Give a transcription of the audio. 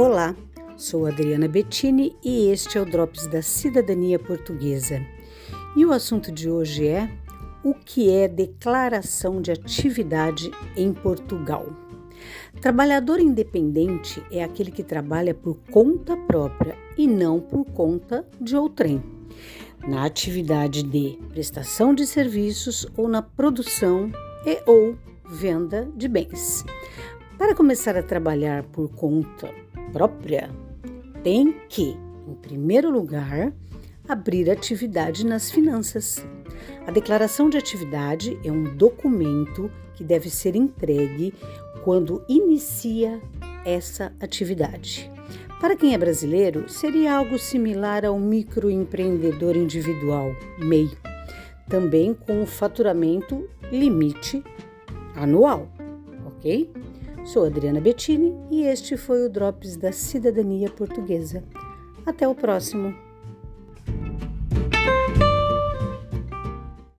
Olá, sou Adriana Bettini e este é o Drops da Cidadania Portuguesa. E o assunto de hoje é o que é declaração de atividade em Portugal. Trabalhador independente é aquele que trabalha por conta própria e não por conta de outrem, na atividade de prestação de serviços ou na produção e ou venda de bens. Para começar a trabalhar por conta própria, tem que, em primeiro lugar, abrir atividade nas finanças. A declaração de atividade é um documento que deve ser entregue quando inicia essa atividade. Para quem é brasileiro, seria algo similar ao microempreendedor individual, MEI, também com o faturamento limite anual, ok? Sou Adriana Bettini e este foi o Drops da Cidadania Portuguesa. Até o próximo!